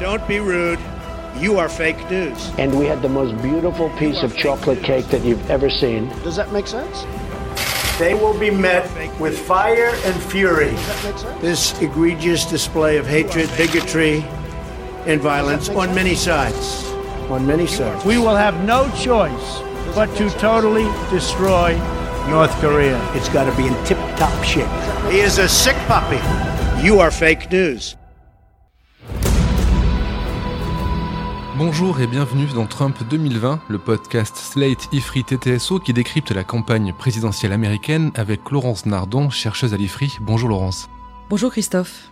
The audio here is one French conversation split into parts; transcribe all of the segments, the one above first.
Don't be rude. You are fake news. And we had the most beautiful piece of chocolate cake that you've ever seen. Does that make sense? They will be met with fire and fury. This egregious display of hatred, bigotry, and violence on many sides. On many sides. We will have no choice but to totally destroy North Korea. It's got to be in tip top shape. He is a sick puppy. You are fake news. Bonjour et bienvenue dans Trump 2020, le podcast Slate Ifri TTSO qui décrypte la campagne présidentielle américaine avec Laurence Nardon, chercheuse à l'Ifri. Bonjour Laurence. Bonjour Christophe.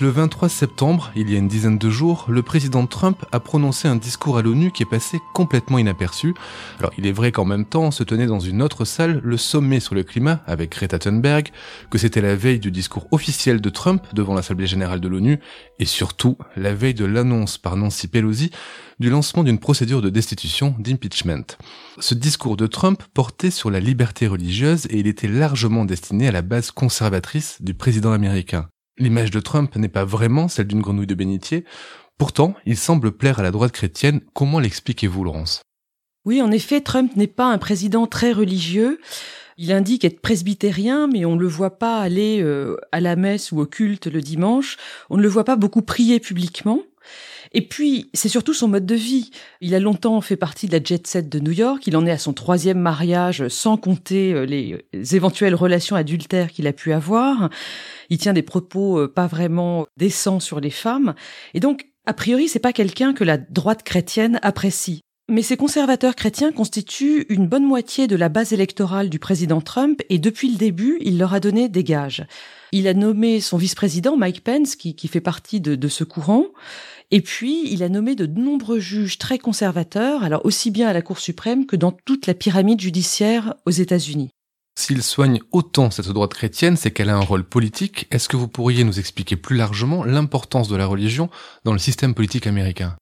Le 23 septembre, il y a une dizaine de jours, le président Trump a prononcé un discours à l'ONU qui est passé complètement inaperçu. Alors il est vrai qu'en même temps se tenait dans une autre salle le sommet sur le climat avec Greta Thunberg, que c'était la veille du discours officiel de Trump devant l'Assemblée générale de l'ONU, et surtout la veille de l'annonce par Nancy Pelosi du lancement d'une procédure de destitution d'impeachment. Ce discours de Trump portait sur la liberté religieuse et il était largement destiné à la base conservatrice du président américain. L'image de Trump n'est pas vraiment celle d'une grenouille de bénitier. Pourtant, il semble plaire à la droite chrétienne. Comment l'expliquez-vous, Laurence? Oui, en effet, Trump n'est pas un président très religieux. Il indique être presbytérien, mais on ne le voit pas aller euh, à la messe ou au culte le dimanche. On ne le voit pas beaucoup prier publiquement. Et puis, c'est surtout son mode de vie. Il a longtemps fait partie de la jet set de New York. Il en est à son troisième mariage, sans compter euh, les éventuelles relations adultères qu'il a pu avoir. Il tient des propos euh, pas vraiment décents sur les femmes. Et donc, a priori, c'est pas quelqu'un que la droite chrétienne apprécie. Mais ces conservateurs chrétiens constituent une bonne moitié de la base électorale du président Trump et depuis le début, il leur a donné des gages. Il a nommé son vice-président Mike Pence, qui, fait partie de, de ce courant. Et puis, il a nommé de nombreux juges très conservateurs, alors aussi bien à la Cour suprême que dans toute la pyramide judiciaire aux États-Unis. S'il soigne autant cette droite chrétienne, c'est qu'elle a un rôle politique. Est-ce que vous pourriez nous expliquer plus largement l'importance de la religion dans le système politique américain?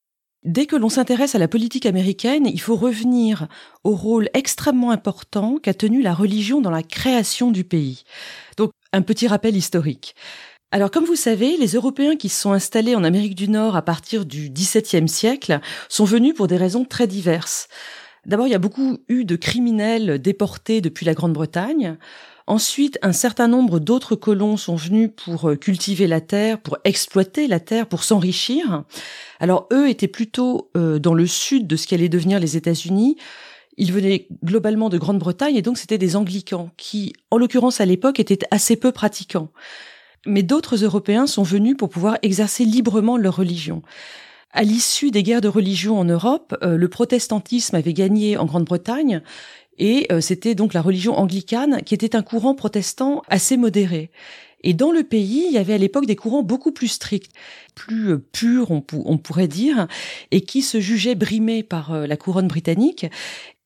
Dès que l'on s'intéresse à la politique américaine, il faut revenir au rôle extrêmement important qu'a tenu la religion dans la création du pays. Donc, un petit rappel historique. Alors, comme vous savez, les Européens qui se sont installés en Amérique du Nord à partir du XVIIe siècle sont venus pour des raisons très diverses. D'abord, il y a beaucoup eu de criminels déportés depuis la Grande-Bretagne. Ensuite, un certain nombre d'autres colons sont venus pour euh, cultiver la terre, pour exploiter la terre, pour s'enrichir. Alors, eux étaient plutôt euh, dans le sud de ce qui allait devenir les États-Unis. Ils venaient globalement de Grande-Bretagne et donc c'était des anglicans qui, en l'occurrence à l'époque, étaient assez peu pratiquants mais d'autres Européens sont venus pour pouvoir exercer librement leur religion. À l'issue des guerres de religion en Europe, euh, le protestantisme avait gagné en Grande-Bretagne et euh, c'était donc la religion anglicane qui était un courant protestant assez modéré. Et dans le pays, il y avait à l'époque des courants beaucoup plus stricts, plus euh, purs, on, pourrait dire, et qui se jugeaient brimés par la couronne britannique.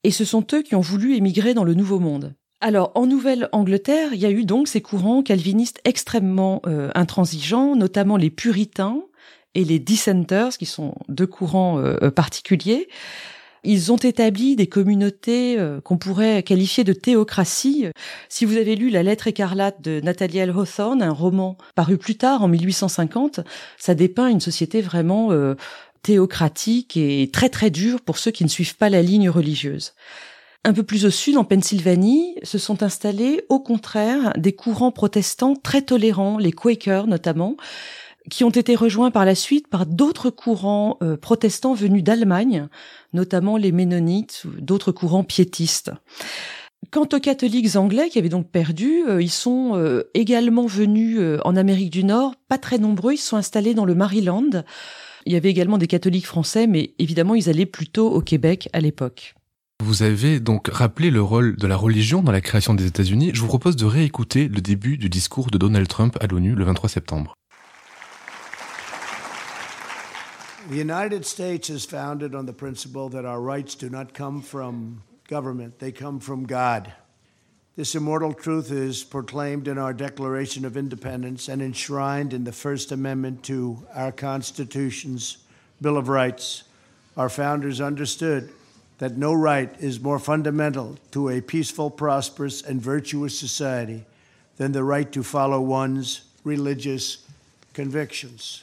Et ce sont eux qui ont voulu émigrer dans le Nouveau Monde. Alors, en Nouvelle-Angleterre, il y a eu donc ces courants calvinistes extrêmement intransigeants, notamment les puritains et les dissenters, qui sont deux courants euh, euh, particuliers. Ils ont établi des communautés qu'on pourrait qualifier de théocratie. Si vous avez lu La lettre écarlate de Nathalie L. Hawthorne, un roman paru plus tard en 1850, ça dépeint une société vraiment théocratique et très très dure pour ceux qui ne suivent pas la ligne religieuse. Un peu plus au sud, en Pennsylvanie, se sont installés, au contraire, des courants protestants très tolérants, les Quakers notamment, qui ont été rejoints par la suite par d'autres courants euh, protestants venus d'Allemagne, notamment les Ménonites d'autres courants piétistes. Quant aux catholiques anglais qui avaient donc perdu, euh, ils sont euh, également venus en Amérique du Nord, pas très nombreux, ils sont installés dans le Maryland. Il y avait également des catholiques français, mais évidemment ils allaient plutôt au Québec à l'époque. Vous avez donc rappelé le rôle de la religion dans la création des États-Unis. Je vous propose de réécouter le début du discours de Donald Trump à l'ONU le 23 septembre. The United States is founded on the principle that our rights do not come from government, they come from God. This immortal truth is proclaimed in our Declaration of Independence and enshrined in the First Amendment to our Constitution's Bill of Rights. Our founders understood that no right is more fundamental to a peaceful, prosperous, and virtuous society than the right to follow one's religious convictions.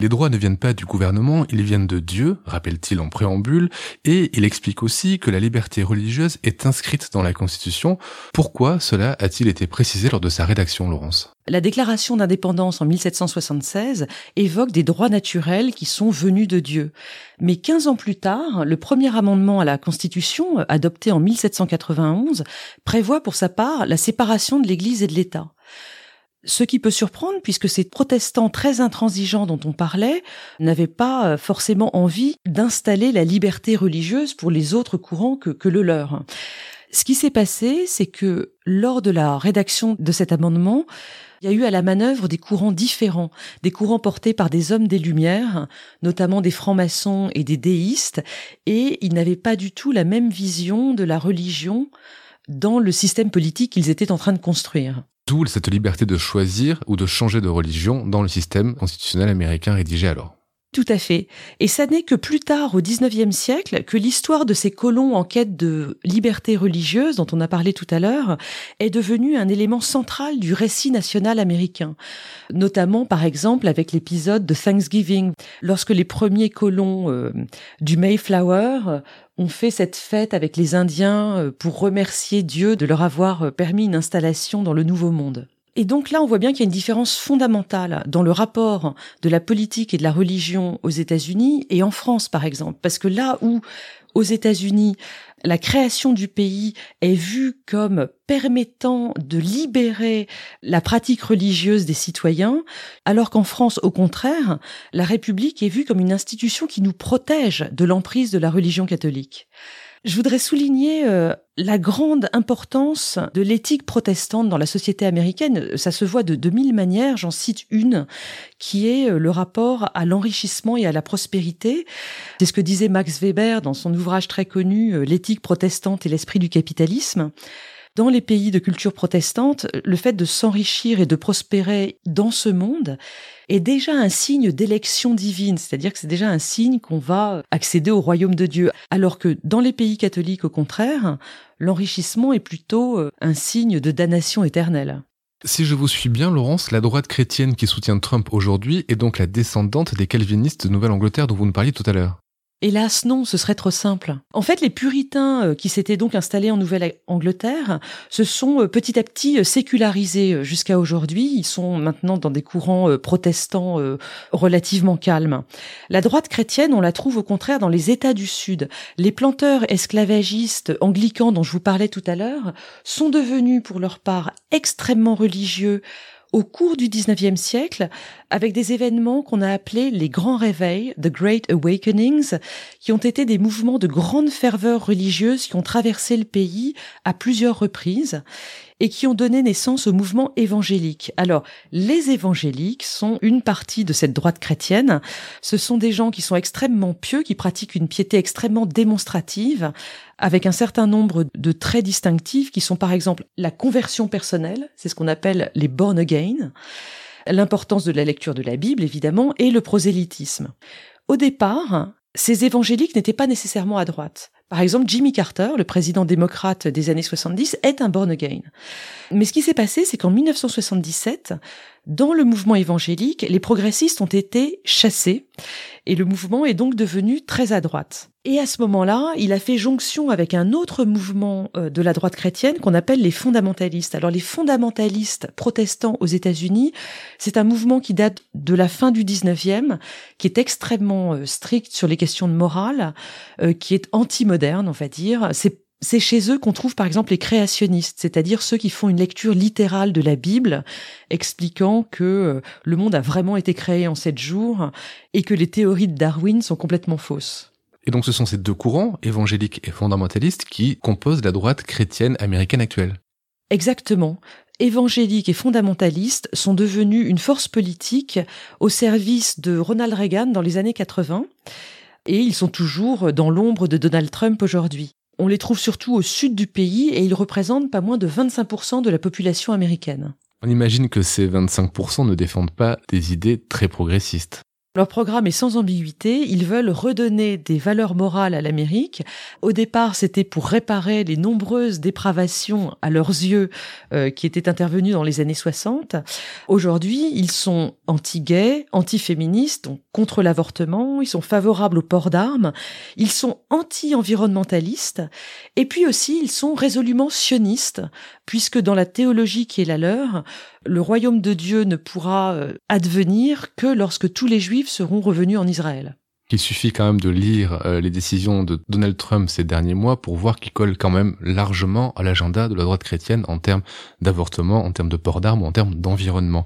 Les droits ne viennent pas du gouvernement, ils viennent de Dieu, rappelle-t-il en préambule, et il explique aussi que la liberté religieuse est inscrite dans la Constitution. Pourquoi cela a-t-il été précisé lors de sa rédaction, Laurence? La déclaration d'indépendance en 1776 évoque des droits naturels qui sont venus de Dieu. Mais 15 ans plus tard, le premier amendement à la Constitution, adopté en 1791, prévoit pour sa part la séparation de l'Église et de l'État. Ce qui peut surprendre puisque ces protestants très intransigeants dont on parlait n'avaient pas euh, forcément envie d'installer la liberté religieuse pour les autres courants que, que le leur. Ce qui s'est passé, c'est que lors de la rédaction de cet amendement, il y a eu à la manœuvre des courants différents, des courants portés par des hommes des Lumières, notamment des francs-maçons et des déistes, et ils n'avaient pas du tout la même vision de la religion dans le système politique qu'ils étaient en train de construire. D'où cette liberté de choisir ou de changer de religion dans le système constitutionnel américain rédigé alors. Tout à fait. Et ça n'est que plus tard, au XIXe siècle, que l'histoire de ces colons en quête de liberté religieuse, dont on a parlé tout à l'heure, est devenue un élément central du récit national américain. Notamment, par exemple, avec l'épisode de Thanksgiving, lorsque les premiers colons euh, du Mayflower on fait cette fête avec les Indiens euh, pour remercier Dieu de leur avoir euh, permis une installation dans le Nouveau Monde. Et donc là, on voit bien qu'il y a une différence fondamentale dans le rapport de la politique et de la religion aux États-Unis et en France, par exemple. Parce que là où, aux États-Unis, la création du pays est vue comme permettant de libérer la pratique religieuse des citoyens, alors qu'en France, au contraire, la République est vue comme une institution qui nous protège de l'emprise de la religion catholique. Je voudrais souligner euh, la grande importance de l'éthique protestante dans la société américaine. Ça se voit de, de mille manières. J'en cite une qui est euh, le rapport à l'enrichissement et à la prospérité. C'est ce que disait Max Weber dans son ouvrage très connu euh, L'éthique protestante et l'esprit du capitalisme. Dans les pays de culture protestante, le fait de s'enrichir et de prospérer dans ce monde est déjà un signe d'élection divine, c'est-à-dire que c'est déjà un signe qu'on va accéder au royaume de Dieu. Alors que dans les pays catholiques, au contraire, l'enrichissement est plutôt euh, un signe de damnation éternelle. Si je vous suis bien, Laurence, la droite chrétienne qui soutient Trump aujourd'hui est donc la descendante des calvinistes de Nouvelle-Angleterre dont vous nous parliez tout à l'heure. Hélas non, ce serait trop simple. En fait, les puritains euh, qui s'étaient donc installés en Nouvelle-Angleterre se sont euh, petit à petit euh, sécularisés jusqu'à aujourd'hui. Ils sont maintenant dans des courants protestants relativement calmes. La droite chrétienne, on la trouve au contraire dans les États du Sud. Les planteurs esclavagistes anglicans dont je vous parlais tout à l'heure sont devenus pour leur part extrêmement religieux, au cours du 19e siècle avec des événements qu'on a appelés les grands réveils, the Great Awakenings, qui ont été des mouvements de grande ferveur religieuse qui ont traversé le pays à plusieurs reprises et qui ont donné naissance au mouvement évangélique. Alors, les évangéliques sont une partie de cette droite chrétienne. Ce sont des gens qui sont extrêmement pieux, qui pratiquent une piété extrêmement démonstrative, avec un certain nombre de traits distinctifs qui sont par exemple la conversion personnelle, c'est ce qu'on appelle les born again, l'importance de la lecture de la Bible évidemment, et le prosélytisme. Au départ, ces évangéliques n'étaient pas nécessairement à droite. Par exemple, Jimmy Carter, le président démocrate des années 70, est un born again. Mais ce qui s'est passé, c'est qu'en 1977, dans le mouvement évangélique, les progressistes ont été chassés et le mouvement est donc devenu très à droite. Et à ce moment-là, il a fait jonction avec un autre mouvement euh, de la droite chrétienne qu'on appelle les fondamentalistes. Alors les fondamentalistes protestants aux États-Unis, c'est un mouvement qui date de la fin du 19e, qui est extrêmement euh, strict sur les questions de morale, euh, qui est anti-moderne, on va dire. C'est c'est chez eux qu'on trouve par exemple les créationnistes, c'est-à-dire ceux qui font une lecture littérale de la Bible, expliquant que euh, le monde a vraiment été créé en sept jours et que les théories de Darwin sont complètement fausses. Et donc ce sont ces deux courants, évangéliques et fondamentalistes, qui composent la droite chrétienne américaine actuelle. Exactement. Évangéliques et fondamentalistes sont devenus une force politique au service de Ronald Reagan dans les années 80 et ils sont toujours dans l'ombre de Donald Trump aujourd'hui. On les trouve surtout au sud du pays et ils représentent pas moins de 25% de la population américaine. On imagine que ces 25% ne défendent pas des idées très progressistes. Leur programme est sans ambiguïté. Ils veulent redonner des valeurs morales à l'Amérique. Au départ, c'était pour réparer les nombreuses dépravations à leurs yeux euh, qui étaient intervenues dans les années 60. Aujourd'hui, ils sont anti-gays, anti-féministes, donc contre l'avortement. Ils sont favorables au port d'armes. Ils sont anti-environnementalistes. Et puis aussi, ils sont résolument sionistes, puisque dans la théologie qui est la leur, le royaume de Dieu ne pourra euh, advenir que lorsque tous les juifs seront revenus en Israël. Il suffit quand même de lire euh, les décisions de Donald Trump ces derniers mois pour voir qu'il colle quand même largement à l'agenda de la droite chrétienne en termes d'avortement, en termes de port d'armes en termes d'environnement.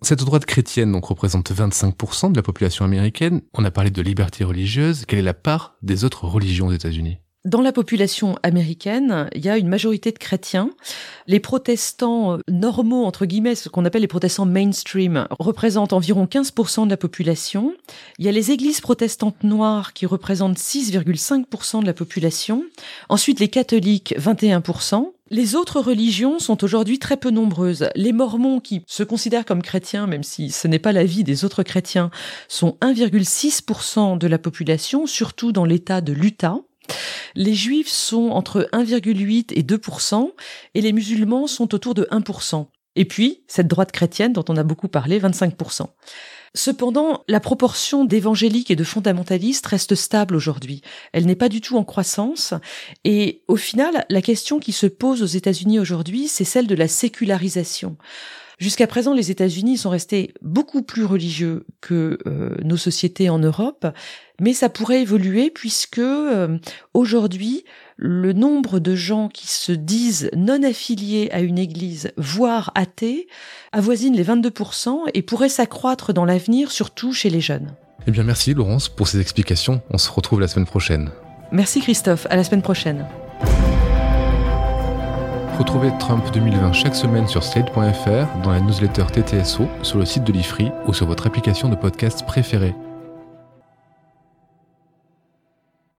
Cette droite chrétienne donc représente 25% de la population américaine. On a parlé de liberté religieuse. Quelle est la part des autres religions aux États-Unis? Dans la population américaine, il y a une majorité de chrétiens. Les protestants normaux, entre guillemets, ce qu'on appelle les protestants mainstream, représentent environ 15% de la population. Il y a les églises protestantes noires qui représentent 6,5% de la population. Ensuite, les catholiques, 21%. Les autres religions sont aujourd'hui très peu nombreuses. Les mormons, qui se considèrent comme chrétiens, même si ce n'est pas l'avis des autres chrétiens, sont 1,6% de la population, surtout dans l'État de l'Utah. Les juifs sont entre 1,8 et 2% et les musulmans sont autour de 1% Et puis, cette droite chrétienne dont on a beaucoup parlé, 25 Cependant, la proportion d'évangéliques et de fondamentalistes reste stable aujourd'hui. Elle n'est pas du tout en croissance. Et au final, la question qui se pose aux États-Unis aujourd'hui, c'est celle de la sécularisation. Jusqu'à présent, les États-Unis sont restés beaucoup plus religieux que euh, nos sociétés en Europe, mais ça pourrait évoluer puisque euh, aujourd'hui, le nombre de gens qui se disent non affiliés à une église, voire athées, avoisine les 22% et pourrait s'accroître dans l'avenir, surtout chez les jeunes. Eh bien, merci Laurence pour ces explications. On se retrouve la semaine prochaine. Merci Christophe. À la semaine prochaine. Retrouvez Trump 2020 chaque semaine sur slate.fr, dans la newsletter TTSO, sur le site de l'IFRI ou sur votre application de podcast préférée.